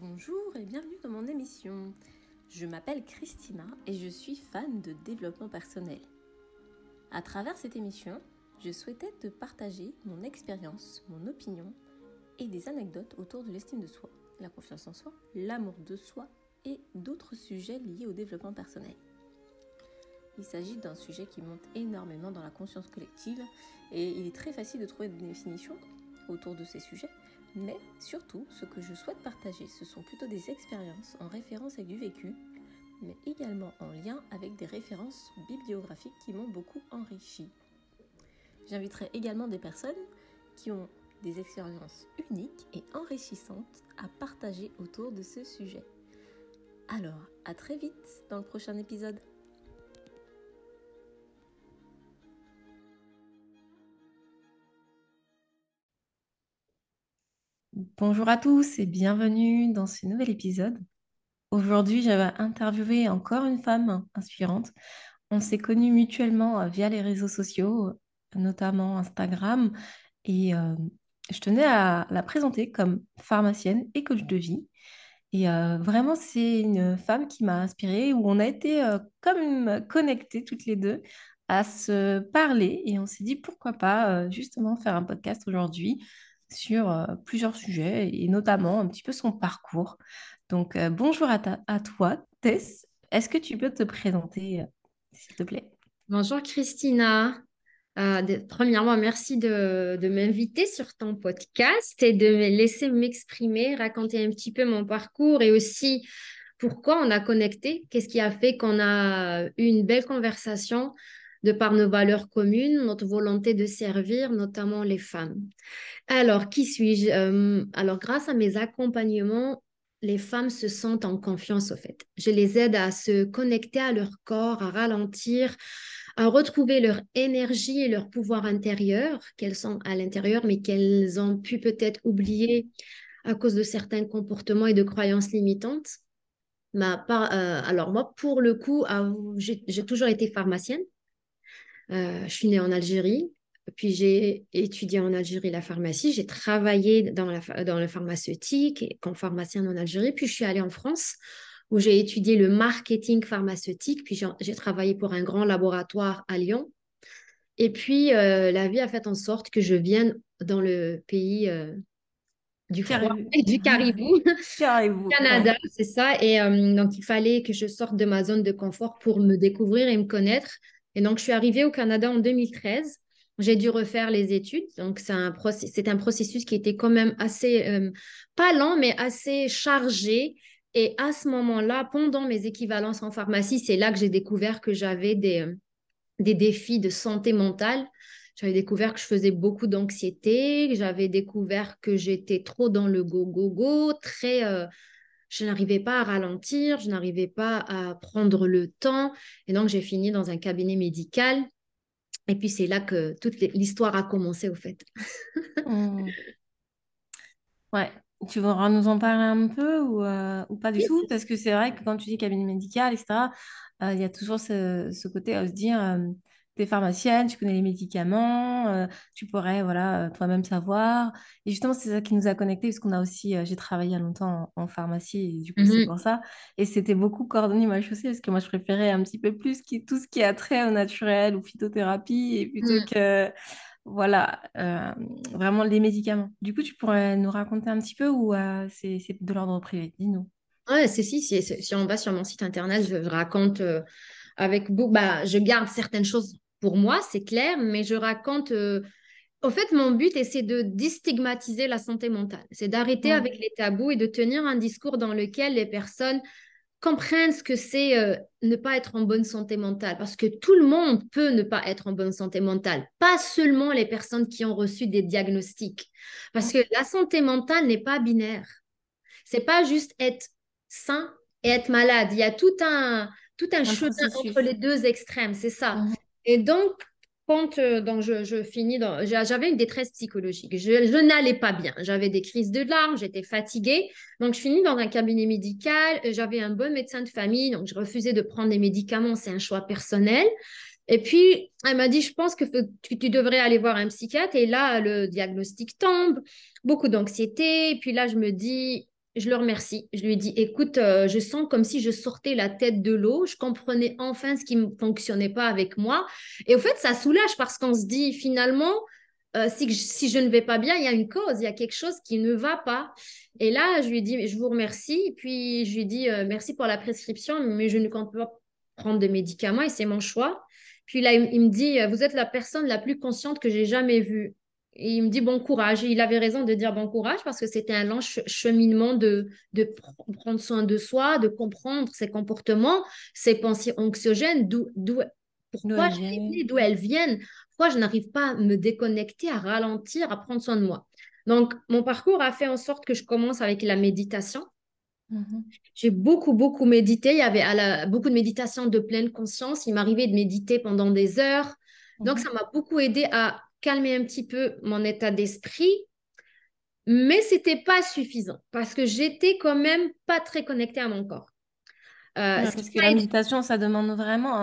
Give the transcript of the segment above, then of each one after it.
Bonjour et bienvenue dans mon émission. Je m'appelle Christina et je suis fan de développement personnel. À travers cette émission, je souhaitais te partager mon expérience, mon opinion et des anecdotes autour de l'estime de soi, la confiance en soi, l'amour de soi et d'autres sujets liés au développement personnel. Il s'agit d'un sujet qui monte énormément dans la conscience collective et il est très facile de trouver des définitions autour de ces sujets mais surtout, ce que je souhaite partager, ce sont plutôt des expériences en référence avec du vécu, mais également en lien avec des références bibliographiques qui m'ont beaucoup enrichi. J'inviterai également des personnes qui ont des expériences uniques et enrichissantes à partager autour de ce sujet. Alors, à très vite dans le prochain épisode. Bonjour à tous et bienvenue dans ce nouvel épisode. Aujourd'hui, j'avais interviewé encore une femme inspirante. On s'est connus mutuellement euh, via les réseaux sociaux, notamment Instagram, et euh, je tenais à la présenter comme pharmacienne et coach de vie. Et euh, vraiment, c'est une femme qui m'a inspirée, où on a été comme connectées toutes les deux à se parler, et on s'est dit pourquoi pas justement faire un podcast aujourd'hui sur euh, plusieurs sujets et notamment un petit peu son parcours. Donc, euh, bonjour à, toi, Tess. Est-ce que tu peux te présenter, euh, s'il te plaît? Bonjour, Christina. premièrement, merci de m'inviter sur ton podcast et de me laisser m'exprimer, raconter un petit peu mon parcours et aussi pourquoi on a connecté, qu'est-ce qui a fait qu'on a eu une belle conversation de par nos valeurs communes, notre volonté de servir, notamment les femmes. Alors, qui suis-je? Euh, Alors, grâce à mes accompagnements, les femmes se sentent en confiance au fait. Je les aide à se connecter à leur corps, à ralentir, à retrouver leur énergie et leur pouvoir intérieur qu'elles sont à l'intérieur, mais qu'elles ont pu peut-être oublier à cause de certains comportements et de croyances limitantes. Ma euh, alors moi, pour le coup, j'ai toujours été pharmacienne. Euh, je suis née en Algérie, puis j'ai étudié en Algérie la pharmacie, j'ai travaillé dans, la, dans le pharmaceutique et comme pharmacienne en Algérie, puis je suis allée en France où j'ai étudié le marketing pharmaceutique, puis j'ai travaillé pour un grand laboratoire à Lyon. Et puis, euh, la vie a fait en sorte que je vienne dans le pays euh, du froid et du caribou, Canada, c'est ça. Et donc, il fallait que je sorte de ma zone de confort pour me découvrir et me connaître. Et donc, je suis arrivée au Canada en 2013. J'ai dû refaire les études. Donc, c'est un, un, processus qui était quand même assez, euh, pas lent, mais assez chargé. Et à ce moment-là, pendant mes équivalences en pharmacie, c'est là que j'ai découvert que j'avais des, euh, des défis de santé mentale. J'avais découvert que je faisais beaucoup d'anxiété, j'avais découvert que j'étais trop dans le go-go-go, très euh, je n'arrivais pas à ralentir, je n'arrivais pas à prendre le temps. Et donc, j'ai fini dans un cabinet médical. Et puis, c'est là que toute l'histoire a commencé, au fait. Mmh. Ouais. Tu voudras nous en parler un peu ou, euh, ou pas du tout? Parce que c'est vrai que quand tu dis cabinet médical, etc., euh, il y a toujours ce, ce côté à se dire euh, tu es pharmacienne, tu connais les médicaments, euh, tu pourrais voilà, euh, toi-même savoir. Et justement, c'est ça qui nous a connectés, parce qu'on a aussi, euh, j'ai travaillé longtemps en, pharmacie, et du coup, c'est mmh pour ça. Et c'était beaucoup coordonné ma chaussée, parce que moi, je préférais un petit peu plus qui, tout ce qui a trait au naturel ou phytothérapie, et plutôt mmh. que, voilà, vraiment les médicaments. Du coup, tu pourrais nous raconter un petit peu ou c'est de l'ordre privé? Dis-nous. Ouais, c'est si, si, si, on va sur mon site internet, je, raconte avec beaucoup, bah, je garde certaines choses pour moi, c'est clair, mais je raconte. Euh, au fait, mon but, c'est de déstigmatiser la santé mentale. C'est d'arrêter avec les tabous et de tenir un discours dans lequel les personnes comprennent ce que c'est euh, ne pas être en bonne santé mentale. Parce que tout le monde peut ne pas être en bonne santé mentale, pas seulement les personnes qui ont reçu des diagnostics. Parce que la santé mentale n'est pas binaire. C'est pas juste être sain et être malade. Il y a tout un, tout un, chemin entre les deux extrêmes, c'est ça. Mmh. Et donc, quand euh, donc je, finis, dans, j'avais une détresse psychologique. Je, n'allais pas bien. J'avais des crises de larmes, j'étais fatiguée. Donc, je finis dans un cabinet médical. J'avais un bon médecin de famille, donc je refusais de prendre des médicaments. C'est un choix personnel. Et puis, elle m'a dit, je pense que tu, tu, devrais aller voir un psychiatre. Et là, le diagnostic tombe, beaucoup d'anxiété. Et puis là, je me dis, je le remercie. Je lui ai dit, écoute, euh, je sens comme si je sortais la tête de l'eau. Je comprenais enfin ce qui ne fonctionnait pas avec moi. Et au fait, ça soulage parce qu'on se dit, finalement, euh, si, je, ne vais pas bien, il y a une cause, il y a quelque chose qui ne va pas. Et là, je lui ai dit, je vous remercie. Puis, je lui ai dit, euh, merci pour la prescription, mais je ne compte pas prendre de médicaments et c'est mon choix. Puis là, il, me dit, vous êtes la personne la plus consciente que j'ai jamais vue. Et il me dit bon courage. Et il avait raison de dire bon courage parce que c'était un long cheminement de, de prendre soin de soi, de comprendre ses comportements, ses pensées anxiogènes, d'où, pourquoi d'où elles viennent, pourquoi je n'arrive pas à me déconnecter, à ralentir, à prendre soin de moi. Donc, mon parcours a fait en sorte que je commence avec la méditation. Mm-hmm. J'ai beaucoup, beaucoup médité. Il y avait beaucoup de méditation de pleine conscience. Il m'arrivait de méditer pendant des heures. Donc, mm-hmm. ça m'a beaucoup aidé à calmer un petit peu mon état d'esprit, mais c'était pas suffisant parce que j'étais quand même pas très connectée à mon corps. Euh, parce que la méditation, ça demande vraiment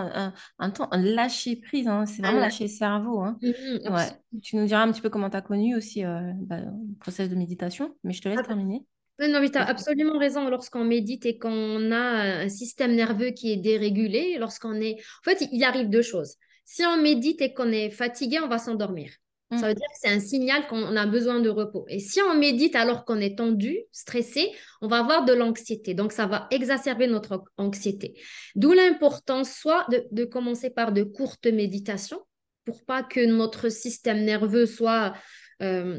un, temps, un lâcher prise. Hein. C'est vraiment lâcher le cerveau. Hein. Mmh, ouais. Tu nous diras un petit peu comment tu as connu aussi euh, bah, le process de méditation, mais je te laisse terminer. Non, mais tu as absolument raison. Lorsqu'on médite et qu'on a un système nerveux qui est dérégulé, lorsqu'on est. En fait, il arrive deux choses. Si on médite et qu'on est fatigué, on va s'endormir. Ça mm. veut dire que c'est un signal qu'on a besoin de repos. Et si on médite alors qu'on est tendu, stressé, on va avoir de l'anxiété. Donc, ça va exacerber notre anxiété. D'où l'importance soit de, commencer par de courtes méditations pour pas que notre système nerveux soit euh,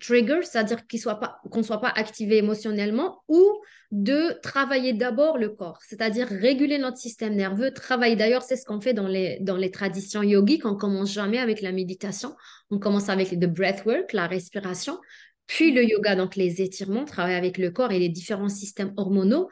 trigger, c'est-à-dire qu'on soit pas, soit pas activé émotionnellement, ou de travailler d'abord le corps, c'est-à-dire réguler notre système nerveux, travailler. D'ailleurs, c'est ce qu'on fait dans les, dans les traditions yogiques. On commence jamais avec la méditation, on commence avec le breathwork, la respiration, puis le yoga, donc les étirements, travailler avec le corps et les différents systèmes hormonaux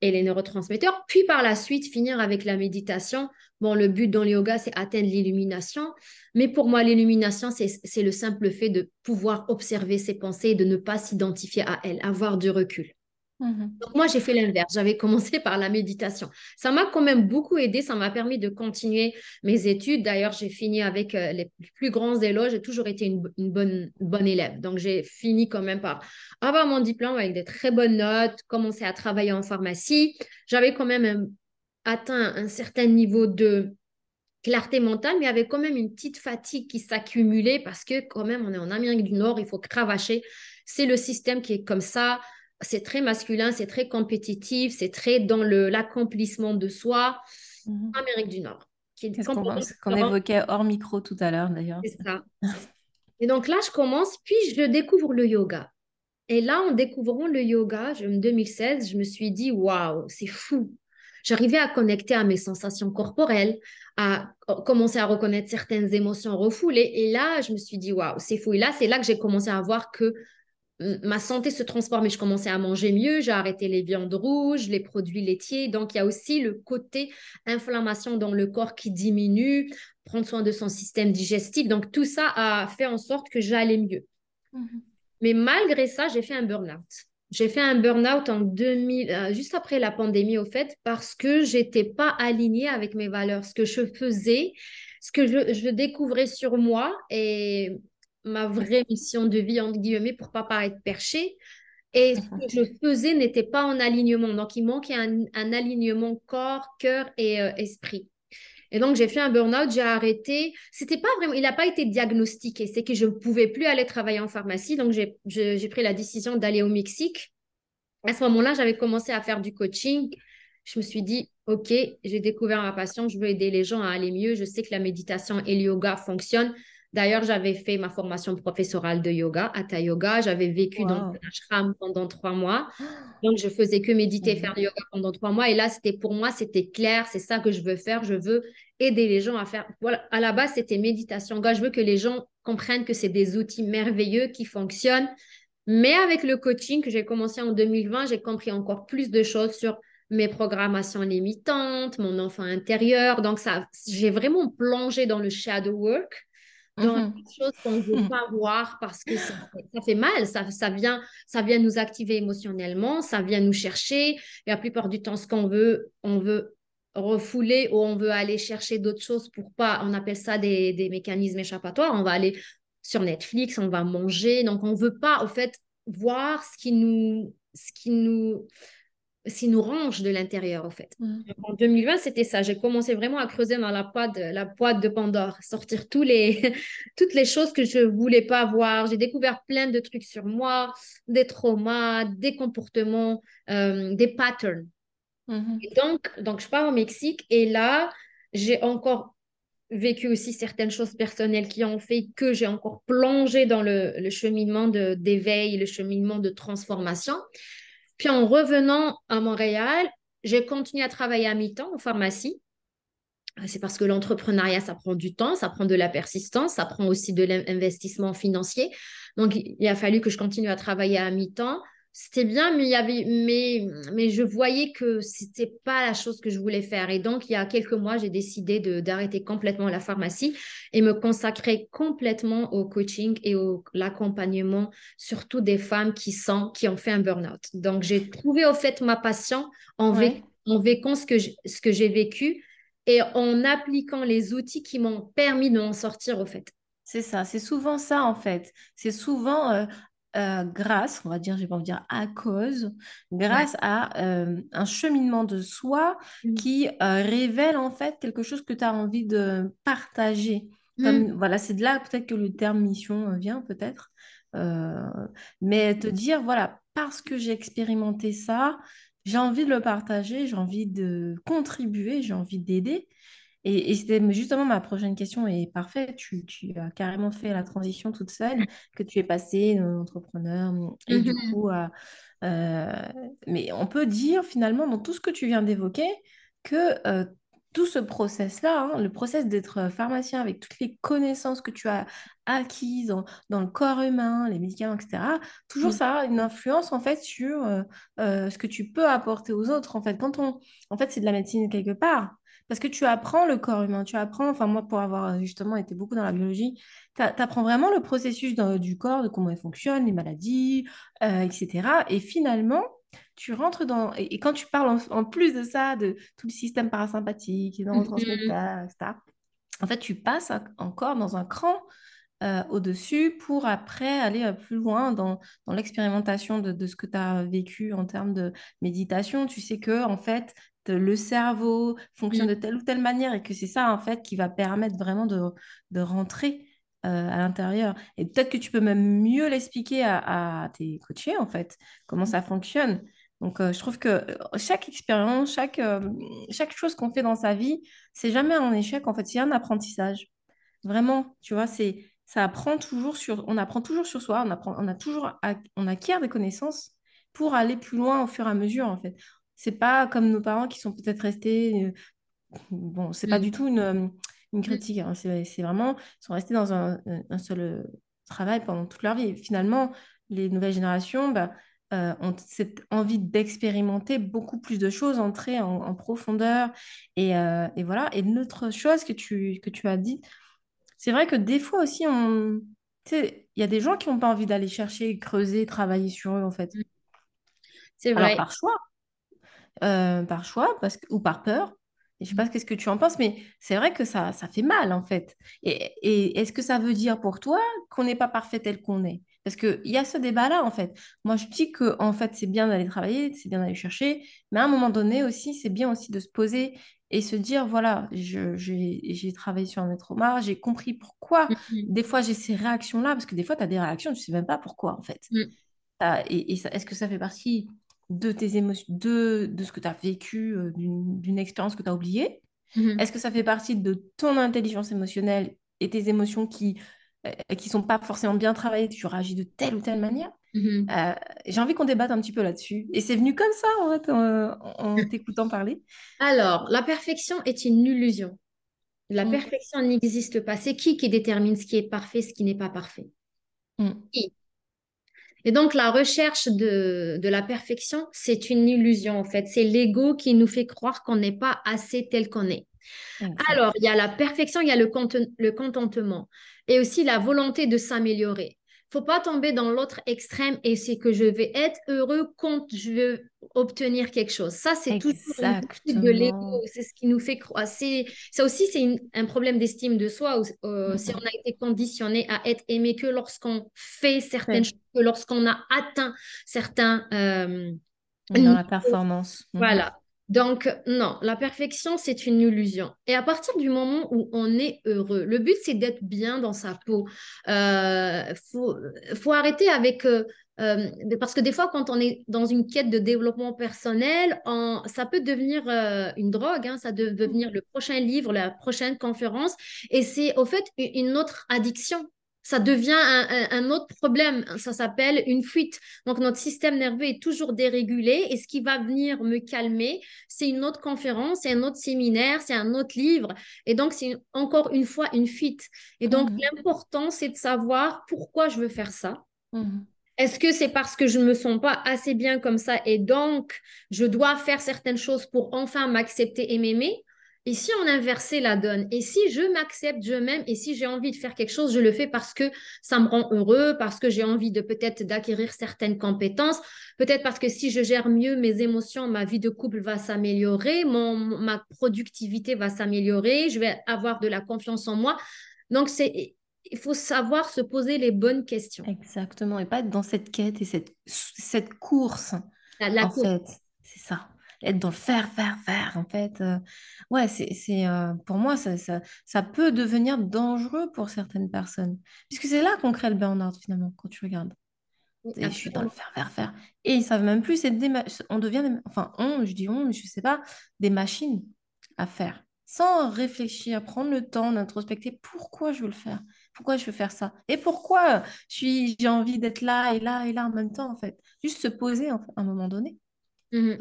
et les neurotransmetteurs, puis par la suite finir avec la méditation. Bon, le but dans le yoga, c'est atteindre l'illumination, mais pour moi, l'illumination, c'est le simple fait de pouvoir observer ses pensées et de ne pas s'identifier à elles, avoir du recul. Mhm. Donc moi, j'ai fait l'inverse. J'avais commencé par la méditation. Ça m'a quand même beaucoup aidé. Ça m'a permis de continuer mes études. D'ailleurs, j'ai fini avec euh, les plus grands éloges. J'ai toujours été une, bonne, bonne élève. Donc, j'ai fini quand même par avoir mon diplôme avec des très bonnes notes, commencer à travailler en pharmacie. J'avais quand même euh, atteint un certain niveau de clarté mentale, mais il y avait quand même une petite fatigue qui s'accumulait parce que quand même, on est en Amérique du Nord, il faut cravacher. C'est le système qui est comme ça c'est très masculin, c'est très compétitif, c'est très dans l'accomplissement de soi. Mhm. Amérique du Nord. C'est ce qu'on évoquait hors micro tout à l'heure d'ailleurs. C'est ça. Et donc là, je commence, puis je découvre le yoga. Et là, en découvrant le yoga, en 2016, je me suis dit, waouh, c'est fou. J'arrivais à connecter à mes sensations corporelles, à commencer à reconnaître certaines émotions refoulées. Et là, je me suis dit, waouh, c'est fou. Et là, c'est là que j'ai commencé à voir que ma santé se transforme et je commençais à manger mieux, j'ai arrêté les viandes rouges, les produits laitiers. Donc, il y a aussi le côté inflammation dans le corps qui diminue, prendre soin de son système digestif. Donc, tout ça a fait en sorte que j'allais mieux. Mhm. Mais malgré ça, j'ai fait un burn-out. J'ai fait un burn-out en 2000, euh, juste après la pandémie, au fait, parce que j'étais pas alignée avec mes valeurs. Ce que je faisais, ce que je, je découvrais sur moi et ma vraie mission de vie, entre guillemets, pour pas paraître perché. Et ce que je faisais n'était pas en alignement. Donc, il manquait un, alignement corps, cœur et euh, esprit. Et donc, j'ai fait un burn-out, j'ai arrêté. C'était pas vraiment, il n'a pas été diagnostiqué. C'est que je ne pouvais plus aller travailler en pharmacie. Donc, j'ai pris la décision d'aller au Mexique. À ce moment-là, j'avais commencé à faire du coaching. Je me suis dit, OK, j'ai découvert ma passion, je veux aider les gens à aller mieux. Je sais que la méditation et le yoga fonctionnent. D'ailleurs, j'avais fait ma formation professorale de yoga, Hatha Yoga. J'avais vécu dans un ashram pendant trois mois. Donc, je faisais que méditer, faire du yoga pendant trois mois. Et là, c'était pour moi, c'était clair. C'est ça que je veux faire. Je veux aider les gens à faire. Voilà, à la base, c'était méditation. Je veux que les gens comprennent que c'est des outils merveilleux qui fonctionnent. Mais avec le coaching que j'ai commencé en 2020, j'ai compris encore plus de choses sur mes programmations limitantes, mon enfant intérieur. Donc, ça, j'ai vraiment plongé dans le shadow work dans mmh quelque chose qu'on ne veut pas voir parce que ça, fait mal, ça, ça, vient, ça vient nous activer émotionnellement, ça vient nous chercher. Et la plupart du temps, ce qu'on veut, on veut refouler ou on veut aller chercher d'autres choses pour pas, on appelle ça des, mécanismes échappatoires. On va aller sur Netflix, on va manger. Donc, on ne veut pas, au fait, voir ce qui nous, ce qui nous, ce qui nous range de l'intérieur, en fait. Mm. En 2020, c'était ça. J'ai commencé vraiment à creuser dans la boîte, la boîte de Pandore, sortir tous les, toutes les choses que je voulais pas voir. J'ai découvert plein de trucs sur moi, des traumas, des comportements, euh, des patterns. Mhm. Et donc, donc, je pars au Mexique et là, j'ai encore vécu aussi certaines choses personnelles qui ont fait que j'ai encore plongé dans le, le cheminement de- d'éveil, le cheminement de transformation. Puis en revenant à Montréal, j'ai continué à travailler à mi-temps en pharmacie. Euh, C'est parce que l'entrepreneuriat, ça prend du temps, ça prend de la persistance, ça prend aussi de l'investissement financier. Donc, il il a fallu que je continue à travailler à mi-temps. C'était bien, mais, il y avait, mais, mais je voyais que c'était pas la chose que je voulais faire. Et donc, il y a quelques mois, j'ai décidé de, d'arrêter complètement la pharmacie et me consacrer complètement au coaching et au l'accompagnement, surtout des femmes qui sont, qui ont fait un burn-out. Donc, j'ai trouvé au fait ma passion en, Ouais. vécant ce que j'- ce que j'ai vécu et en appliquant les outils qui m'ont permis de m'en sortir au fait. C'est ça, c'est souvent ça en fait. C'est souvent euh, euh, grâce, on va dire, j'ai pas envie de dire à cause, grâce à euh, un cheminement de soi Mm. qui euh, révèle en fait quelque chose que tu as envie de partager. Mm. Comme, voilà, c'est de là peut-être que le terme mission vient peut-être. Mais te dire, voilà, parce que j'ai expérimenté ça, j'ai envie de le partager, j'ai envie de contribuer, j'ai envie d'aider. Et, et c'était justement ma prochaine question est parfaite. Tu, tu as carrément fait la transition toute seule, que tu es passé euh, entrepreneur et du Mhm. coup, euh, euh, mais on peut dire finalement dans tout ce que tu viens d'évoquer que tout ce process-là, hein, le process d'être pharmacien avec toutes les connaissances que tu as acquises dans, dans le corps humain, les médicaments, etc., toujours Mm. ça a une influence en fait sur euh, euh, ce que tu peux apporter aux autres. En fait, quand on, en fait, c'est de la médecine quelque part. Parce que tu apprends le corps humain, tu apprends, enfin moi pour avoir euh, justement été beaucoup dans la biologie, tu apprends vraiment le processus du corps, de comment il fonctionne, les maladies, euh, etc. Et finalement, tu rentres dans... Et, et quand tu parles en, en plus de ça, de tout le système parasympathique, les Mhm. etc., en fait, tu passes encore dans un cran euh, au-dessus pour après aller euh, plus loin dans, dans l'expérimentation de, de ce que tu as vécu en termes de méditation. Tu sais que, en fait, de- le cerveau fonctionne de Mm. telle ou telle manière et que c'est ça, en fait, qui va permettre vraiment de, de rentrer euh, à l'intérieur. Et peut-être que tu peux même mieux l'expliquer à, à tes coachés, en fait, comment ça fonctionne. Donc, euh, je trouve que euh, chaque expérience, chaque, euh, chaque chose qu'on fait dans sa vie, c'est jamais un échec, en fait, c'est un apprentissage. Vraiment, tu vois, c'est, ça apprend toujours sur, on apprend toujours sur soi, on apprend, on a toujours, on acquiert des connaissances pour aller plus loin au fur et à mesure, en fait. C'est pas comme nos parents qui sont peut-être restés, euh, bon, c'est pas Mm. du tout une, une Mm. critique, hein, c'est, vraiment, ils sont restés dans un, un seul travail pendant toute leur vie. Et finalement, les nouvelles générations, bah, euh, ont cette envie d'expérimenter beaucoup plus de choses, entrer en, en profondeur. Et, euh, et voilà. Et l'autre chose que tu, que tu as dit, c'est vrai que des fois aussi, on... il y a des gens qui n'ont pas envie d'aller chercher, creuser, travailler sur eux, en fait. C'est Alors, vrai. par choix, euh, par choix parce que, ou par peur. Et je sais pas ce que tu en penses, mais c'est vrai que ça, ça fait mal, en fait. Et, et est-ce que ça veut dire pour toi qu'on n'est pas parfait tel qu'on est? Parce qu'il y a ce débat-là, en fait. Moi, je dis que, en fait, c'est bien d'aller travailler, c'est bien d'aller chercher, mais à un moment donné aussi, c'est bien aussi de se poser et se dire, voilà, j'ai travaillé sur mes traumas, j'ai compris pourquoi. Mm. Des fois, j'ai ces réactions-là, parce que des fois, tu as des réactions, tu sais même pas pourquoi, en fait. Mm. T'as- Et, est-ce que ça fait partie de tes émotions, de, de ce que tu as vécu, euh, d'une expérience que tu as oubliée? Mhm. Est-ce que ça fait partie de ton intelligence émotionnelle et tes émotions qui euh, qui sont pas forcément bien travaillées, tu réagis de telle ou telle manière? Mhm. Euh, j'ai envie qu'on débatte un petit peu là-dessus. Et c'est venu comme ça, en fait, en, en t'écoutant parler. Alors, la perfection est une illusion. La Mm. perfection n'existe pas. C'est qui qui détermine ce qui est parfait, ce qui n'est pas parfait? Mm. Qui? Et donc, la recherche de, de la perfection, c'est une illusion, en fait. C'est l'ego qui nous fait croire qu'on n'est pas assez tel qu'on est. Alors, il y a la perfection, il y a le, conten- le contentement et aussi la volonté de s'améliorer. faut pas tomber dans l'autre extrême et c'est que je vais être heureux quand je veux obtenir quelque chose. Ça, c'est toujours de l'ego. C'est ce qui nous fait croire. Ça aussi, c'est un problème d'estime de soi. Euh, si on a été conditionné à être aimé que lorsqu'on fait certaines choses, que lorsqu'on a atteint certains... Euh, dans la performance. Mhm. Voilà. Donc, non, la perfection, c'est une illusion. Et à partir du moment où on est heureux, le but, c'est d'être bien dans sa peau. Il euh, faut, arrêter avec... Euh, euh, parce que des fois, quand on est dans une quête de développement personnel, ça peut devenir une drogue, hein, ça peut devenir le prochain livre, la prochaine conférence, et c'est au fait une autre addiction ça devient un, autre problème. Ça s'appelle une fuite. Donc, notre système nerveux est toujours dérégulé et ce qui va venir me calmer, c'est une autre conférence, c'est un autre séminaire, c'est un autre livre. Et donc, c'est encore une fois une fuite. Et donc, mmh l'important, c'est de savoir pourquoi je veux faire ça. Mmh Est-ce que c'est parce que je ne me sens pas assez bien comme ça et donc je dois faire certaines choses pour enfin m'accepter et m'aimer? Et si on inversait la donne? Et si je m'accepte, je m'aime, et si j'ai envie de faire quelque chose, je le fais parce que ça me rend heureux, parce que j'ai envie de peut-être d'acquérir certaines compétences, peut-être parce que si je gère mieux mes émotions, ma vie de couple va s'améliorer, mon, ma productivité va s'améliorer, je vais avoir de la confiance en moi. Donc, c'est il faut savoir se poser les bonnes questions. Exactement, et pas être dans cette quête et cette, cette course. La, en fait, c'est ça être dans le faire, faire, faire, en fait. Euh, ouais, c'est, euh, pour moi, ça, ça, peut devenir dangereux pour certaines personnes. Puisque c'est là qu'on crée le burn-out, finalement, quand tu regardes. Et je suis dans le faire, faire, faire. Et ils savent même plus, des on devient, des... enfin, on, je dis on, mais je sais pas, des machines à faire. Sans réfléchir, prendre le temps d'introspecter pourquoi je veux le faire, pourquoi je veux faire ça, et pourquoi j'ai envie d'être là et là et là en même temps, en fait? Juste se poser à un moment donné. Mmh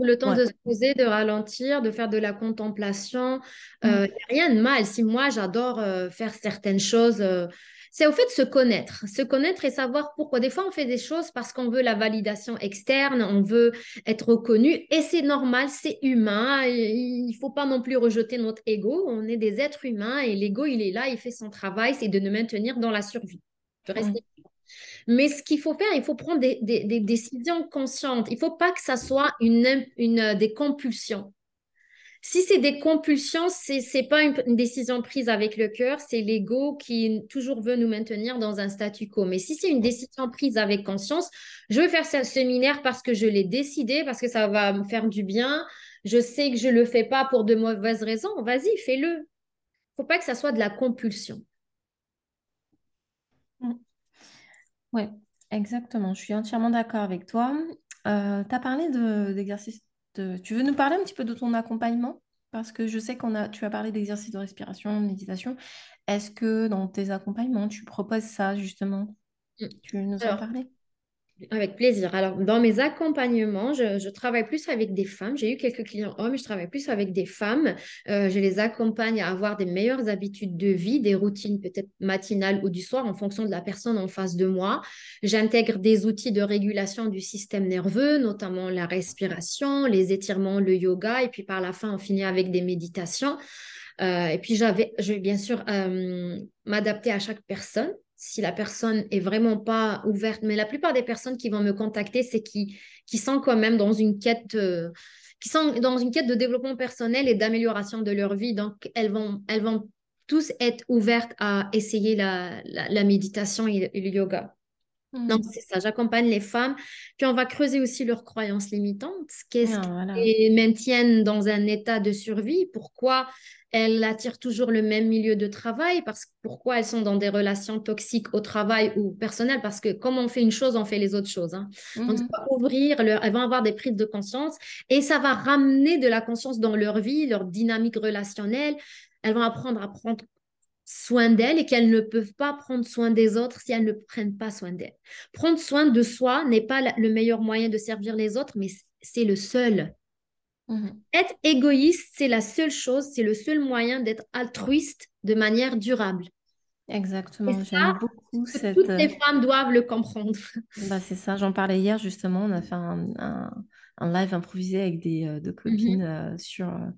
le temps de se poser, de ralentir, de faire de la contemplation. Il n'y mm. euh, a rien de mal. Si moi, j'adore euh, faire certaines choses, euh, c'est au fait de se connaître. Se connaître et savoir pourquoi. Des fois, on fait des choses parce qu'on veut la validation externe, on veut être reconnu. Et c'est normal, c'est humain. Il ne faut pas non plus rejeter notre ego. On est des êtres humains et l'ego, il est là, il fait son travail, c'est de nous maintenir dans la survie. De rester mais ce qu'il faut faire, il faut prendre des, décisions conscientes. Il ne faut pas que ça soit une, une, des compulsions. Si c'est des compulsions, ce n'est pas une, décision prise avec le cœur, c'est l'ego qui toujours veut nous maintenir dans un statu quo. Mais si c'est une décision prise avec conscience, je veux faire ce séminaire parce que je l'ai décidé, parce que ça va me faire du bien, je sais que je ne le fais pas pour de mauvaises raisons, vas-y, fais-le. Il ne faut pas que ça soit de la compulsion. Oui, exactement. Je suis entièrement d'accord avec toi. Euh, tu as parlé d'exercice de, Tu veux nous parler un petit peu de ton accompagnement? Parce que je sais qu'on a, tu as parlé d'exercice de respiration, de méditation. Est-ce que dans tes accompagnements, tu proposes ça justement? Mm. Tu nous en parler? Avec plaisir. Alors, dans mes accompagnements, je, travaille plus avec des femmes. J'ai eu quelques clients hommes, je travaille plus avec des femmes. Euh, je les accompagne à avoir des meilleures habitudes de vie, des routines peut-être matinales ou du soir en fonction de la personne en face de moi. J'intègre des outils de régulation du système nerveux, notamment la respiration, les étirements, le yoga. Et puis par la fin, on finit avec des méditations. Euh, et puis, j'avais, je vais bien sûr euh, m'adapter à chaque personne si la personne est vraiment pas ouverte. Mais la plupart des personnes qui vont me contacter, c'est qui, qui sont quand même dans une quête, euh, qui sont dans une quête de développement personnel et d'amélioration de leur vie. Donc, elles vont, elles vont tous être ouvertes à essayer la, la, méditation et, le yoga. Mmh. Donc, c'est ça, j'accompagne les femmes. Puis, on va creuser aussi leurs croyances limitantes. Qu'est-ce ah, qui les maintiennent dans un état de survie? Pourquoi elles attirent toujours le même milieu de travail? Parce pourquoi elles sont dans des relations toxiques au travail ou personnel parce que comme on fait une chose on fait les autres choses hein. donc ça mhm. va ouvrir elles vont avoir des prises de conscience et ça va ramener de la conscience dans leur vie leur dynamique relationnelle elles vont apprendre à prendre soin d'elles et qu'elles ne peuvent pas prendre soin des autres si elles ne prennent pas soin d'elles prendre soin de soi n'est pas le meilleur moyen de servir les autres mais c'est le seul Mhm. Être égoïste, c'est la seule chose, c'est le seul moyen d'être altruiste de manière durable. Exactement, j'aime beaucoup cette... Toutes les femmes doivent le comprendre. Bah, c'est ça, j'en parlais hier justement, on a fait un, un, live improvisé avec des, euh, deux copines euh, sur euh,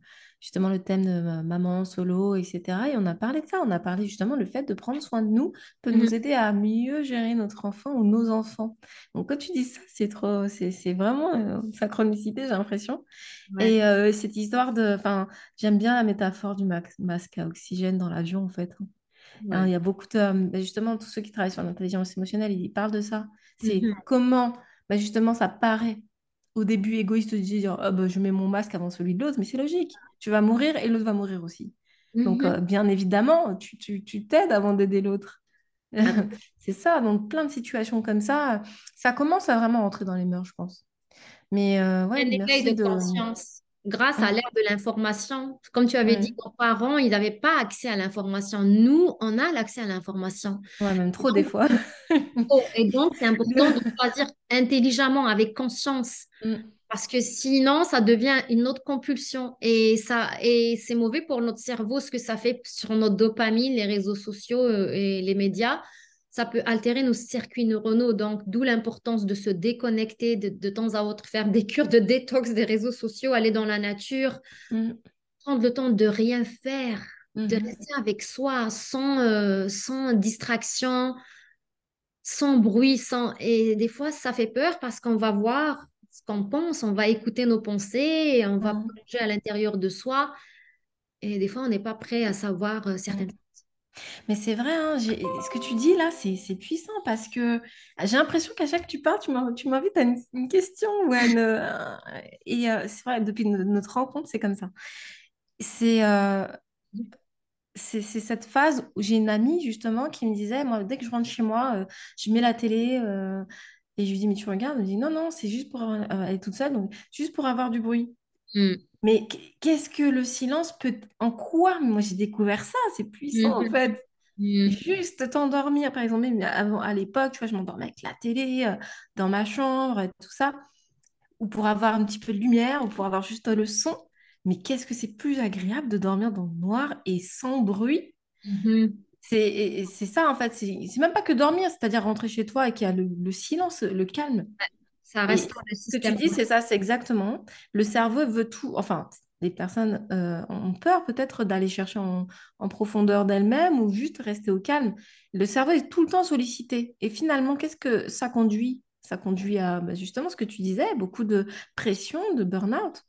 justement le thème de maman solo, etc. Et on a parlé de ça, on a parlé justement le fait de prendre soin de nous peut nous mhm. aider à mieux gérer notre enfant ou nos enfants. Donc quand tu dis ça, c'est trop, c'est vraiment une synchronicité, j'ai l'impression. Et cette histoire de, enfin, j'aime bien la métaphore du masque à oxygène dans l'avion en fait. Hein, il y a beaucoup de, bah, justement, tous ceux qui travaillent sur l'intelligence émotionnelle, ils parlent de ça. C'est mhm. comment, bah, justement, ça paraît au début égoïste de dire oh, bah, je mets mon masque avant celui de l'autre, mais c'est logique. Tu vas mourir et l'autre va mourir aussi. Donc, mhm. euh, bien évidemment, tu t'aides tu, avant d'aider l'autre. Ah. c'est ça, donc plein de situations comme ça, ça commence à vraiment rentrer dans les mœurs, je pense. Mais euh, ouais, merci de, de conscience grâce à l'ère de l'information. Comme tu avais dit, nos parents, ils n'avaient pas accès à l'information. Nous, on a l'accès à l'information. Ouais, même trop des fois. Oh, et donc, c'est important de choisir intelligemment, avec conscience. Mm. Parce que sinon, ça devient une autre compulsion. Et, ça, et c'est mauvais pour notre cerveau, ce que ça fait sur notre dopamine, les réseaux sociaux euh, et les médias ça peut altérer nos circuits neuronaux. Donc, d'où l'importance de se déconnecter de, temps à autre, faire des cures de détox des réseaux sociaux, aller dans la nature, mm. prendre le temps de rien faire, de mm-hmm. rester avec soi sans, euh, sans distraction, sans bruit. Sans... Et des fois, ça fait peur parce qu'on va voir ce qu'on pense, on va écouter nos pensées, et on va mm. plonger à l'intérieur de soi. Et des fois, on n'est pas prêt à savoir euh, certaines choses. Mais c'est vrai, hein, ce que tu dis là, c'est puissant parce que j'ai l'impression qu'à chaque que tu parles, tu m'invites à une, question euh, et euh, c'est vrai, depuis notre rencontre, c'est comme ça. Euh, c'est c'est cette phase où j'ai une amie justement qui me disait, moi, dès que je rentre chez moi, je mets la télé et je lui dis, mais tu regardes? Elle me dit, non, non, c'est juste pour être toute seule, juste pour avoir du bruit. Mmh. Mais qu'est-ce que le silence peut... En quoi? Moi, j'ai découvert ça, c'est puissant en mmh. fait. Mmh. Juste t'endormir, par exemple, avant, à l'époque, tu vois, je m'endormais avec la télé euh, dans ma chambre et tout ça, ou pour avoir un petit peu de lumière, ou pour avoir juste le son. Mais qu'est-ce que c'est plus agréable de dormir dans le noir et sans bruit? C'est ça, en fait. C'est même pas que dormir, c'est-à-dire rentrer chez toi et qu'il y a le, silence, le calme. Ça reste Ce que tu dis, c'est ça, c'est exactement. Le cerveau veut tout. Enfin, les personnes euh, ont peur peut-être d'aller chercher en, profondeur d'elles-mêmes ou juste rester au calme. Le cerveau est tout le temps sollicité. Et finalement, qu'est-ce que ça conduit? Ça conduit à bah, justement ce que tu disais, beaucoup de pression, de burn-out.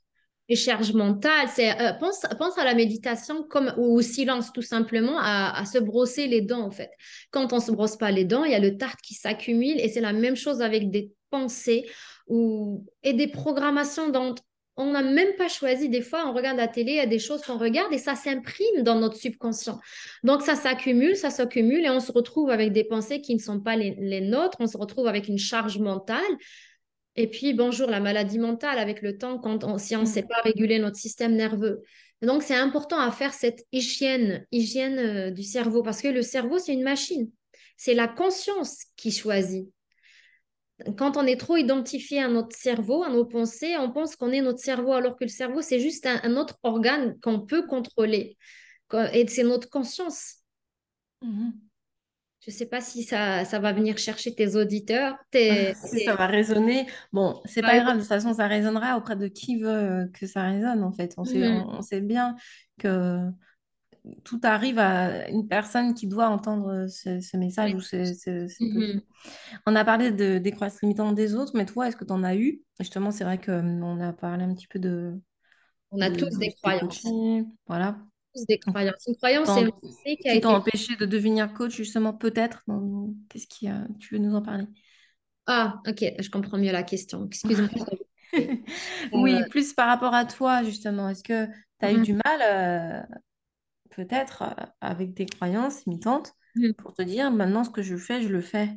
Et charge mentale, c'est euh, pense, pense à la méditation comme ou au silence tout simplement, à, à, se brosser les dents en fait. Quand on se brosse pas les dents, il y a le tartre qui s'accumule et c'est la même chose avec des pensées ou, et des programmations dont on n'a même pas choisi. Des fois, on regarde la télé, il y a des choses qu'on regarde et ça s'imprime dans notre subconscient. Donc, ça s'accumule, ça s'accumule et on se retrouve avec des pensées qui ne sont pas les, nôtres. On se retrouve avec une charge mentale. Et puis, bonjour, la maladie mentale avec le temps, quand on, si on ne sait pas réguler notre système nerveux. Donc, c'est important à faire cette hygiène, hygiène euh, du cerveau parce que le cerveau, c'est une machine. C'est la conscience qui choisit quand on est trop identifié à notre cerveau, à nos pensées, on pense qu'on est notre cerveau, alors que le cerveau, c'est juste un, autre organe qu'on peut contrôler. Et c'est notre conscience. Mhm. Je ne sais pas si ça, ça, va venir chercher tes auditeurs. si ça va résonner. Bon, c'est pas grave, de toute façon, ça résonnera auprès de qui veut que ça résonne, en fait. On, sait, mhm. on sait bien que tout arrive à une personne qui doit entendre ce, message ou ce, mhm. On a parlé de, des croyances limitantes des autres, mais toi, est-ce que tu en as eu? Justement, c'est vrai qu'on a parlé un petit peu de. On a tous des croyances. Voilà. Tous des croyances. Une croyance, c'est qui t'a été... empêché de devenir coach, justement, peut-être? Qu'est-ce qui a... Tu veux nous en parler? Ah, ok, je comprends mieux la question. Excuse-moi. oui, euh, plus par rapport à toi, justement. Est-ce que tu as eu mhm. du mal euh, peut-être euh, avec des croyances limitantes mmh. pour te dire maintenant ce que je fais, je le fais.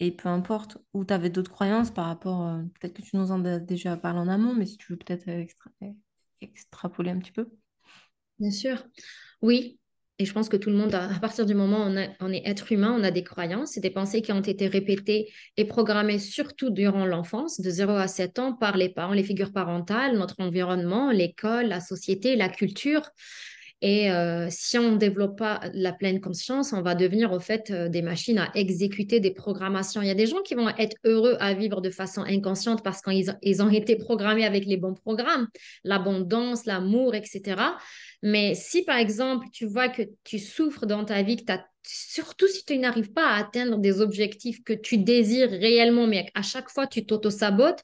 Et peu importe, où tu avais d'autres croyances par rapport, euh, peut-être que tu nous en as déjà parlé en amont, mais si tu veux peut-être extrapoler un petit peu. Bien sûr. Oui, et je pense que tout le monde, à partir du moment où on, est être humain, on a des croyances et des pensées qui ont été répétées et programmées surtout durant l'enfance, de 0 à 7 ans, par les parents, les figures parentales, notre environnement, l'école, la société, la culture. Et euh, si on ne développe pas la pleine conscience, on va devenir au fait euh, des machines à exécuter des programmations. Il y a des gens qui vont être heureux à vivre de façon inconsciente parce qu'ils ils ont été programmés avec les bons programmes, l'abondance, l'amour, etc. Mais si par exemple tu vois que tu souffres dans ta vie, que tu as surtout si tu n'arrives pas à atteindre des objectifs que tu désires réellement, mais à chaque fois tu t'auto-sabotes,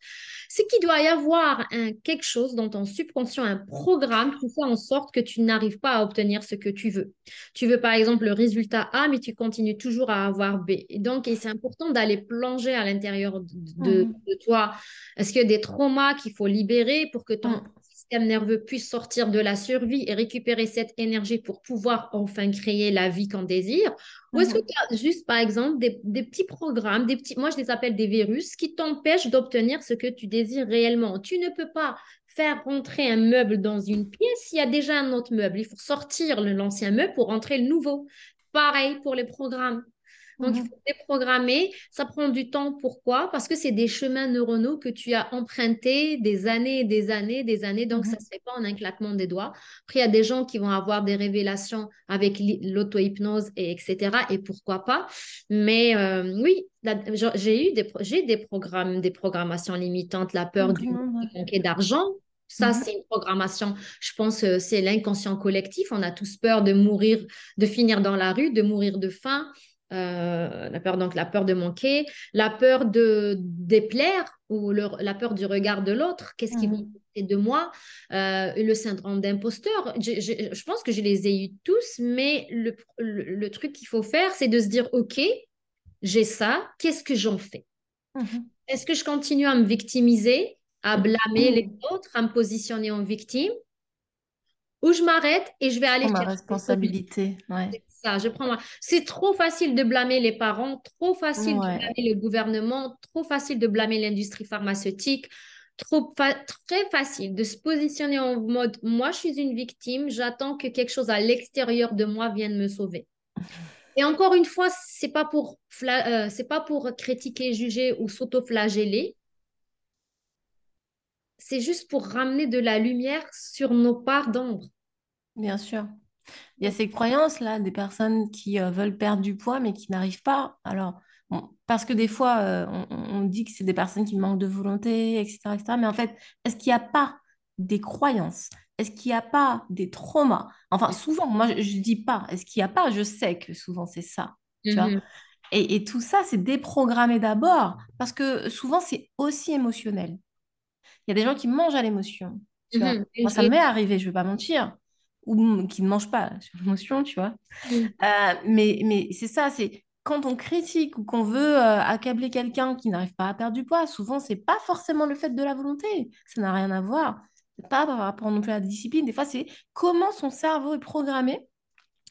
c'est qu'il doit y avoir un, quelque chose dans ton subconscient, un programme qui fait en sorte que tu n'arrives pas à obtenir ce que tu veux. Tu veux par exemple le résultat A, mais tu continues toujours à avoir B. Et donc, c'est important d'aller plonger à l'intérieur de, mmh. toi. Est-ce qu'il y a des traumas qu'il faut libérer pour que ton, mmh système nerveux puisse sortir de la survie et récupérer cette énergie pour pouvoir enfin créer la vie qu'on désire Ou est-ce que mhm. tu as juste, par exemple, des, des, petits programmes, des petits, moi je les appelle des virus, qui t'empêchent d'obtenir ce que tu désires réellement Tu ne peux pas faire rentrer un meuble dans une pièce s'il y a déjà un autre meuble. Il faut sortir l'ancien meuble pour rentrer le nouveau. Pareil pour les programmes. Donc, il mhm. faut déprogrammer. Ça prend du temps. Pourquoi? Parce que c'est des chemins neuronaux que tu as empruntés des années des années, des années. Donc, ça ne mhm. se fait pas en un claquement des doigts. Après, il y a des gens qui vont avoir des révélations avec l'auto-hypnose, et etc. Et pourquoi pas? Mais euh, oui, j'ai eu des, des, programmes, des programmations limitantes, la peur du manquer d'argent. Ça, mhm. c'est une programmation. Je pense que c'est l'inconscient collectif. On a tous peur de mourir, de finir dans la rue, de mourir de faim, euh, la peur donc la peur de manquer, la peur de déplaire ou la peur du regard de l'autre, qu'est-ce qui va mmh. de moi, euh, le syndrome d'imposteur. Je, pense que je les ai eu tous, mais le, truc qu'il faut faire, c'est de se dire ok, j'ai ça, qu'est-ce que j'en fais? Mmh Est-ce que je continue à me victimiser, à mmh. blâmer les autres, à me positionner en victime? Ou je m'arrête et je vais aller ma responsabilité. Ouais ça, je prends C'est trop facile de blâmer les parents, trop facile de blâmer le gouvernement, trop facile de blâmer l'industrie pharmaceutique, trop très facile de se positionner en mode moi je suis une victime, j'attends que quelque chose à l'extérieur de moi vienne me sauver. Et encore une fois, c'est pas pour euh, c'est pas pour critiquer, juger ou s'auto-flageller. C'est juste pour ramener de la lumière sur nos parts d'ombre. Bien sûr. Il y a ces croyances-là des personnes qui euh, veulent perdre du poids mais qui n'arrivent pas. Alors, parce que des fois, euh, on, dit que c'est des personnes qui manquent de volonté, etc., etc. Mais en fait, est-ce qu'il n'y a pas des croyances? Est-ce qu'il n'y a pas des traumas? Enfin, souvent, moi, je ne dis pas. Est-ce qu'il n'y a pas? Je sais que souvent, c'est ça. Mhm. et, tout ça, c'est déprogrammé d'abord parce que souvent, c'est aussi émotionnel. Il y a des gens qui mangent à l'émotion. Mhm. Moi, ça m'est arrivé, je ne vais pas mentir ou qui ne mangent pas sur l'émotion, tu vois. Euh, mais mais c'est ça, c'est quand on critique ou qu'on veut euh, accabler quelqu'un qui n'arrive pas à perdre du poids, souvent, c'est pas forcément le fait de la volonté. Ça n'a rien à voir. Pas par rapport non plus à la discipline. Des fois, c'est comment son cerveau est programmé,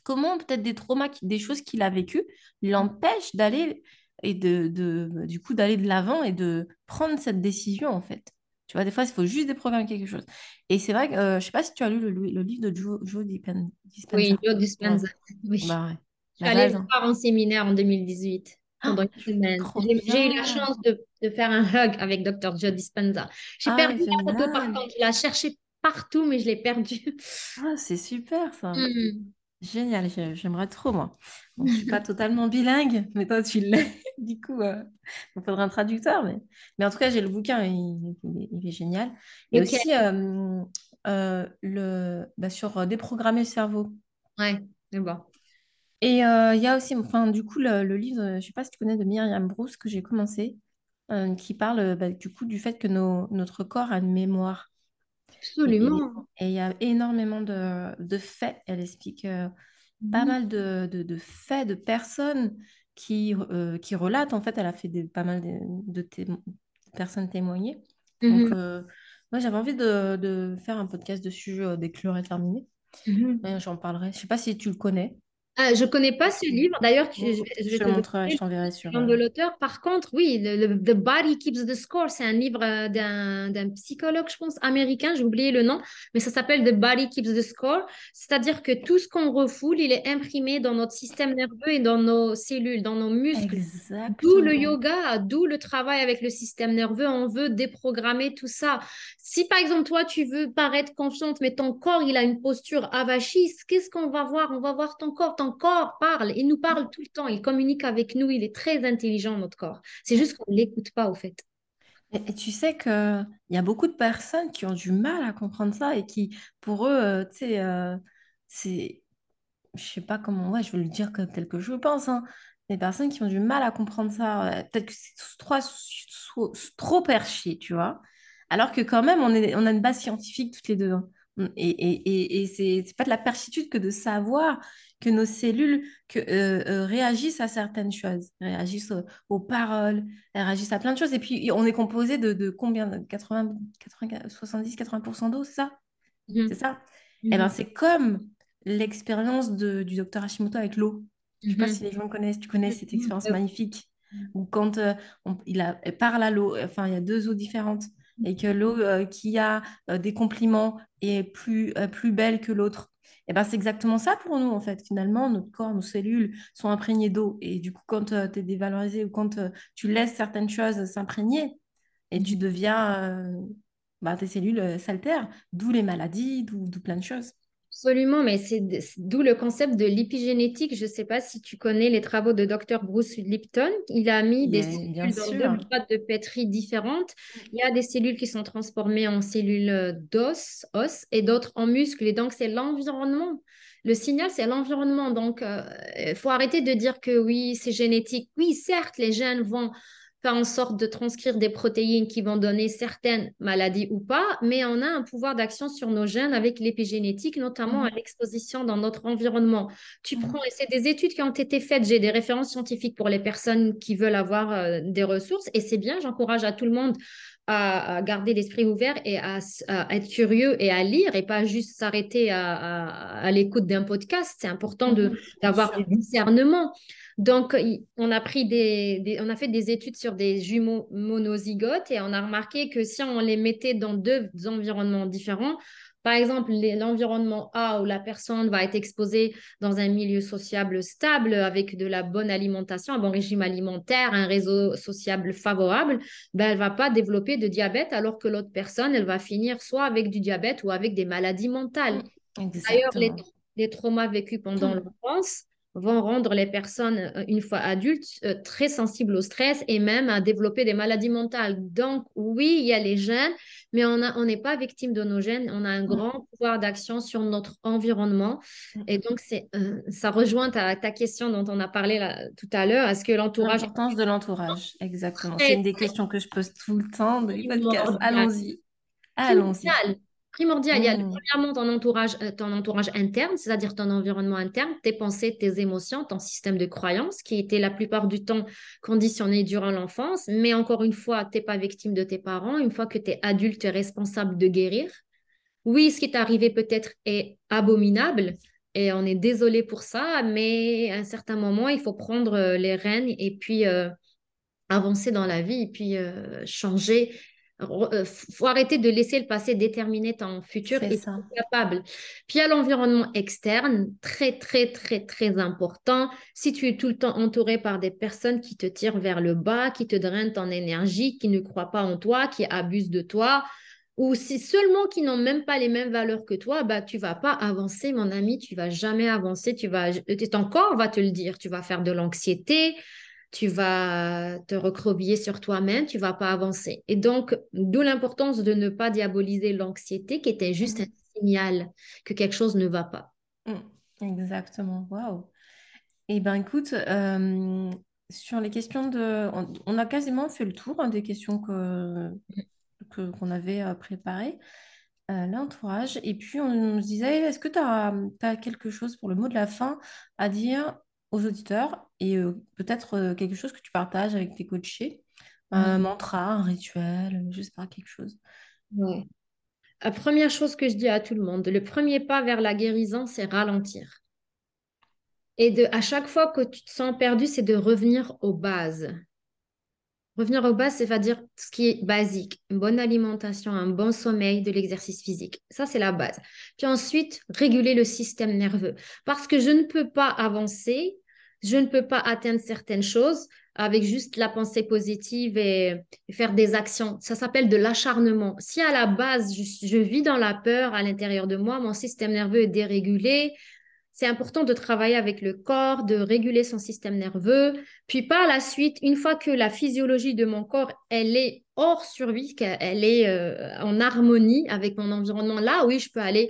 comment peut-être des traumas, des choses qu'il a vécues l'empêchent d'aller et de, de, du coup d'aller de l'avant et de prendre cette décision en fait. Tu vois, des fois, il faut juste déprogrammer quelque chose. Et c'est vrai que, euh, je ne sais pas si tu as lu le, le livre de Joe, Joe Dispenza. Oui, Joe Dispenza. Oui. Bah, Je suis allée le voir en séminaire en 2018. Ah, pendant une semaine. J'ai eu la chance de, de, faire un hug avec Dr. Joe Dispenza. J'ai ah, perdu la photo par contre. Il a cherché partout, mais je l'ai perdu. Ah, c'est super ça. Mmh. Génial, j'aimerais trop, moi. je ne suis pas totalement bilingue, mais toi, tu l'es. du coup, euh, il faudrait un traducteur. Mais, mais en tout cas, j'ai le bouquin, il, il, est génial. Et aussi, euh, euh, le, bah, sur déprogrammer le cerveau. Ouais, c'est bon. Et il y a aussi, enfin, du coup, le, livre, je ne sais pas si tu connais, de Myriam Bruce, que j'ai commencé, qui parle bah, du coup du fait que nos, notre corps a une mémoire. Absolument. Et il y a énormément de, de faits. Elle explique euh, pas mmh. mal de, de, de, faits de personnes qui, euh, qui relatent. En fait, elle a fait des, pas mal de, de personnes témoigner. Donc, mmh euh, moi, j'avais envie de, faire un podcast dessus dès que l'heure est terminée. Mmh J'en parlerai. Je sais pas si tu le connais. Ah, je connais pas ce livre. D'ailleurs, je, je- je Je vais te montrerai, je t'enverrai sur. nom euh, de l'auteur. Par contre, oui, le, le- The Body Keeps the Score, c'est un livre euh, d'un d'un psychologue, je pense, américain. J'ai oublié le nom, mais ça s'appelle The Body Keeps the Score. C'est-à-dire que tout ce qu'on refoule, il est imprimé dans notre système nerveux et dans nos cellules, dans nos muscles. D'où le yoga, d'où le travail avec le système nerveux. On veut déprogrammer tout ça. Si par exemple, toi, tu veux paraître confiante, mais ton corps, il a une posture avachie, qu'est-ce qu'on va voir? On va voir ton corps. Ton corps parle. Il nous parle tout le temps. Il communique avec nous. Il est très intelligent, notre corps. C'est juste qu'on ne l'écoute pas, au fait. Tu sais que il y a beaucoup de personnes qui ont du mal à comprendre ça et qui, pour eux, euh, tu sais, euh, c'est, je sais pas comment, ouais, je vais le dire comme tel que je pense, hein, des personnes qui ont du mal à comprendre ça, peut-être que c'est trop, trop, perché, tu vois, alors que quand même, on est, on a une base scientifique toutes les deux. hein. Et, et, et, et c'est pas de la perchitude que de savoir que nos cellules que, euh, euh, réagissent à certaines choses, réagissent aux, aux paroles, réagissent à plein de choses. Et puis, on est composé de, de combien? de 80, 80, 70-80% d'eau, c'est ça? C'est Mhm. ça? Eh ben, c'est comme l'expérience du docteur Hashimoto avec l'eau. Je sais pas Mhm. si les gens connaissent, tu connais cette Mhm. expérience magnifique où quand euh, on- il a, parle à l'eau, enfin il y a deux eaux différentes et que l'eau euh, qui a euh, des compliments est plus, plus belle que l'autre. Et ben c'est exactement ça pour nous en fait. Finalement, notre corps, nos cellules sont imprégnées d'eau et du coup quand tu es dévalorisé ou quand euh, tu laisses certaines choses s'imprégner et tu deviens, euh, bah, tes cellules euh, s'altèrent, d'où les maladies, d'où plein de choses. Absolument, mais c'est d'où le concept de l'épigénétique. Je ne sais pas si tu connais les travaux de Dr. Bruce Lipton. Il a mis des Bien, bien cellules dans deux sûr. boîtes de pétri différentes. Il y a des cellules qui sont transformées en cellules euh, d'os, os, et d'autres en muscles. Et donc, c'est l'environnement. Le signal, c'est l'environnement. Donc, il faut arrêter de dire que oui, c'est génétique. Oui, certes, les gènes vont faire en sorte de transcrire des protéines qui vont donner certaines maladies ou pas, mais on a un pouvoir d'action sur nos gènes avec l'épigénétique, notamment à Mhm, l'exposition dans notre environnement. Tu mhm, prends, et c'est des études qui ont été faites, j'ai des références scientifiques pour les personnes qui veulent avoir euh, des ressources, et c'est bien, j'encourage à tout le monde à, à garder l'esprit ouvert et à, à, être curieux et à lire et pas juste s'arrêter à, l'écoute d'un podcast. C'est important de, mhm, d'avoir du discernement. Donc, on a pris des, des, on a fait des études sur des jumeaux monozygotes et on a remarqué que si on les mettait dans deux environnements différents, par exemple, l'environnement A où la personne va être exposée dans un milieu sociable stable avec de la bonne alimentation, un bon régime alimentaire, un réseau sociable favorable, ben, elle ne va pas développer de diabète alors que l'autre personne, elle va finir soit avec du diabète ou avec des maladies mentales. Mhm, D'ailleurs, les, traumas vécus pendant Mhm, l'enfance vont rendre les personnes, euh, une fois adultes, euh, très sensibles au stress et même à développer des maladies mentales. Donc, oui, il y a les gènes, mais on n'est pas victime de nos gènes. On a un mhm, grand pouvoir d'action sur notre environnement. Et mhm. donc, c'est, euh, ça rejoint ta, ta question dont on a parlé là, tout à l'heure. Est-ce que l'entourage L'importance de l'entourage, exactement. C'est une des questions que je pose tout le temps dans les podcasts. Allons-y, allons-y. Primordial. Il y a Mhm, premièrement ton entourage, euh, ton entourage interne, c'est-à-dire ton environnement interne, tes pensées, tes émotions, ton système de croyances qui était la plupart du temps conditionné durant l'enfance. Mais encore une fois, tu n'es pas victime de tes parents. Une fois que tu es adulte, tu es responsable de guérir. Oui, ce qui t'est arrivé peut-être est abominable et on est désolé pour ça, mais à un certain moment, il faut prendre euh, les rênes et puis euh, avancer dans la vie et puis euh, changer. Il faut arrêter de laisser le passé déterminer ton futur et ça. capable. Puis il y a l'environnement externe, très, très, très, très important. Si tu es tout le temps entouré par des personnes qui te tirent vers le bas, qui te drainent ton énergie, qui ne croient pas en toi, qui abusent de toi, ou si seulement qui n'ont même pas les mêmes valeurs que toi, bah, tu vas pas avancer, mon ami, tu vas jamais avancer, tu vas, ton corps va te le dire, tu vas faire de l'anxiété, tu vas te recroqueviller sur toi-même, tu vas pas avancer. Et donc, d'où l'importance de ne pas diaboliser l'anxiété, qui était juste un Mhm, signal que quelque chose ne va pas. mhm. Exactement. Waouh. Eh ben, écoute, euh, sur les questions de... On, on a quasiment fait le tour hein, des questions que, que- qu'on avait euh, préparées. Euh, l'entourage. Et puis, on se disait, est-ce que tu as, quelque chose pour le mot de la fin à dire aux auditeurs et euh, peut-être euh, quelque chose que tu partages avec tes coachés? Un Mm. mantra, un rituel, je sais pas, quelque chose. Ouais. La première chose que je dis à tout le monde, le premier pas vers la guérison, c'est ralentir. Et de, à chaque fois que tu te sens perdu, c'est de revenir aux bases. Revenir aux bases, c'est-à-dire ce qui est basique, une bonne alimentation, un bon sommeil, de l'exercice physique. Ça, c'est la base. Puis ensuite, réguler le système nerveux. Parce que je ne peux pas avancer, je ne peux pas atteindre certaines choses avec juste la pensée positive et, faire des actions. Ça s'appelle de l'acharnement. Si à la base, je, vis dans la peur à l'intérieur de moi, mon système nerveux est dérégulé, c'est important de travailler avec le corps, de réguler son système nerveux. Puis par la suite, une fois que la physiologie de mon corps, elle est hors survie, qu'elle est euh, en harmonie avec mon environnement, là, oui, je peux aller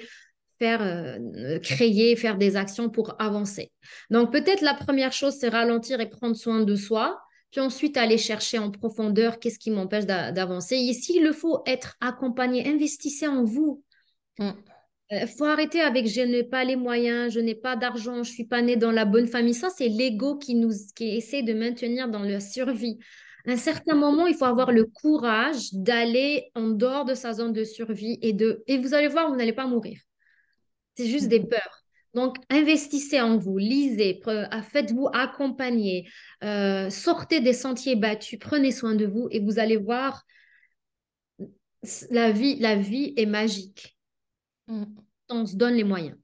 faire, euh, créer, faire des actions pour avancer. Donc peut-être la première chose, c'est ralentir et prendre soin de soi. Puis ensuite, aller chercher en profondeur qu'est-ce qui m'empêche d'avancer. Ici, il faut être accompagné. Investissez en vous. Mm. Il euh, faut arrêter avec je n'ai pas les moyens, je n'ai pas d'argent, je suis pas né dans la bonne famille. Ça, c'est l'ego qui nous qui essaie de maintenir dans la survie. À un certain moment, il faut avoir le courage d'aller en dehors de sa zone de survie et de et vous allez voir, vous n'allez pas mourir. C'est juste des peurs. Donc, investissez en vous, lisez, faites-vous accompagner, euh, sortez des sentiers battus, prenez soin de vous et vous allez voir, la vie, la vie est magique. Mm. On se donne les moyens.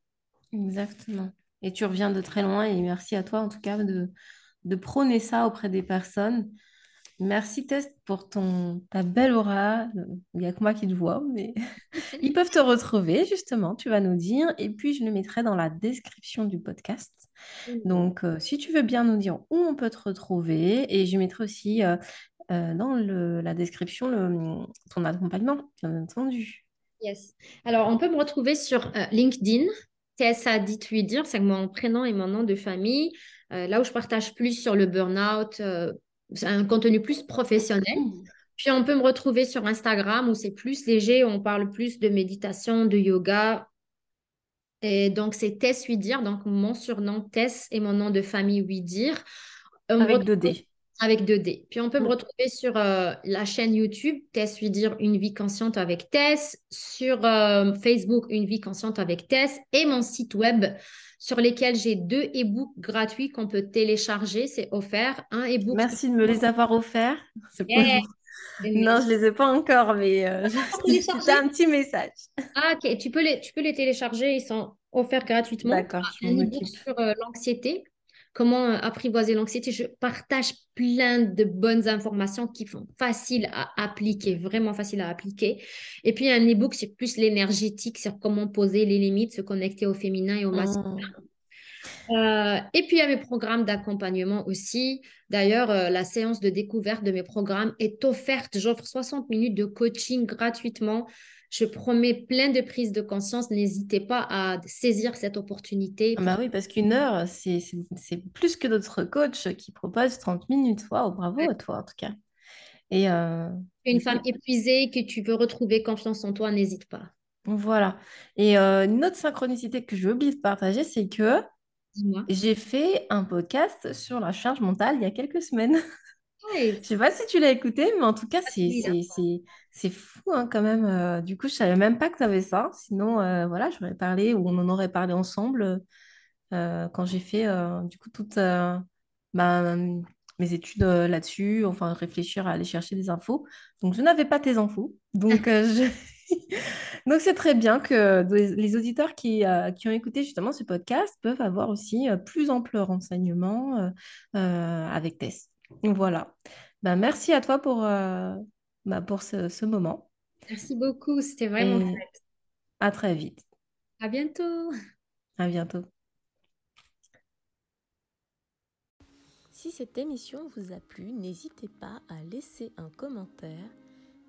Exactement. Et tu reviens de très loin et merci à toi en tout cas de, de prôner ça auprès des personnes. Merci Tess pour ton, ta belle aura. Il n'y a que moi qui te vois, mais ils peuvent te retrouver justement, tu vas nous dire. Et puis je le mettrai dans la description du podcast. Donc euh, si tu veux bien nous dire où on peut te retrouver, et je mettrai aussi euh, euh, dans le, la description le, ton accompagnement, bien entendu. Yes. Alors, on peut me retrouver sur euh, LinkedIn. TSA dit lui dire, c'est mon prénom et mon nom de famille. Euh, là où je partage plus sur le burn-out, euh, c'est un contenu plus professionnel. Puis on peut me retrouver sur Instagram où c'est plus léger, on parle plus de méditation, de yoga. Et donc, c'est Tess Huidir, donc mon surnom Tess et mon nom de famille Huidir. Avec deux D avec 2D. Puis on peut me mm. retrouver sur euh, la chaîne YouTube, Tess lui dire Une vie consciente avec Tess, sur euh, Facebook, Une vie consciente avec Tess, et mon site web sur lesquels j'ai deux e-books gratuits qu'on peut télécharger. C'est offert. Un e-book. Merci de me les avoir offerts. Non, je ne les ai pas encore, mais euh, c'est un petit message. Ah, ok. Tu peux, les, tu peux les télécharger. Ils sont offerts gratuitement. D'accord. Un e-book sur l'anxiété comment euh, apprivoiser l'anxiété. Je partage plein de bonnes informations qui sont faciles à appliquer, vraiment faciles à appliquer. Et puis un e-book c'est plus l'énergétique, sur comment poser les limites, se connecter au féminin et au masculin. Ah. Euh, et puis, il y a mes programmes d'accompagnement aussi. D'ailleurs, euh, la séance de découverte de mes programmes est offerte. J'offre 60 minutes de coaching gratuitement je promets plein de prises de conscience. N'hésitez pas à saisir cette opportunité. Ah bah oui, parce qu'une heure, c'est plus que d'autres coachs qui proposent 30 minutes. Waouh, bravo à toi en tout cas. Et euh, Une femme épuisée, que tu veux retrouver confiance en toi, n'hésite pas. Voilà. Et euh, une autre synchronicité que j'ai oublié de partager, c'est que j'ai fait un podcast sur la charge mentale il y a quelques semaines. Je sais pas si tu l'as écouté, mais en tout cas, c'est fou hein, quand même. Euh, du coup, je savais même pas que tu avais ça. Sinon, euh, voilà, j'aurais parlé ou on en aurait parlé ensemble euh, quand j'ai fait du coup toutes bah, mes études là-dessus, enfin réfléchir à aller chercher des infos. Donc, je n'avais pas tes infos. Donc, Donc, c'est très bien que les auditeurs qui, qui, ont écouté justement ce podcast peuvent avoir aussi plus ample renseignement avec Tess. Voilà. Ben, merci à toi pour, euh, bah, pour ce, moment. Merci beaucoup, c'était vraiment chouette. À très vite. À bientôt. À bientôt. Si cette émission vous a plu, n'hésitez pas à laisser un commentaire,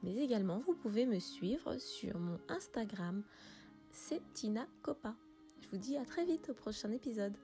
mais également vous pouvez me suivre sur mon Instagram, c'est Tina Copa. Je vous dis à très vite au prochain épisode.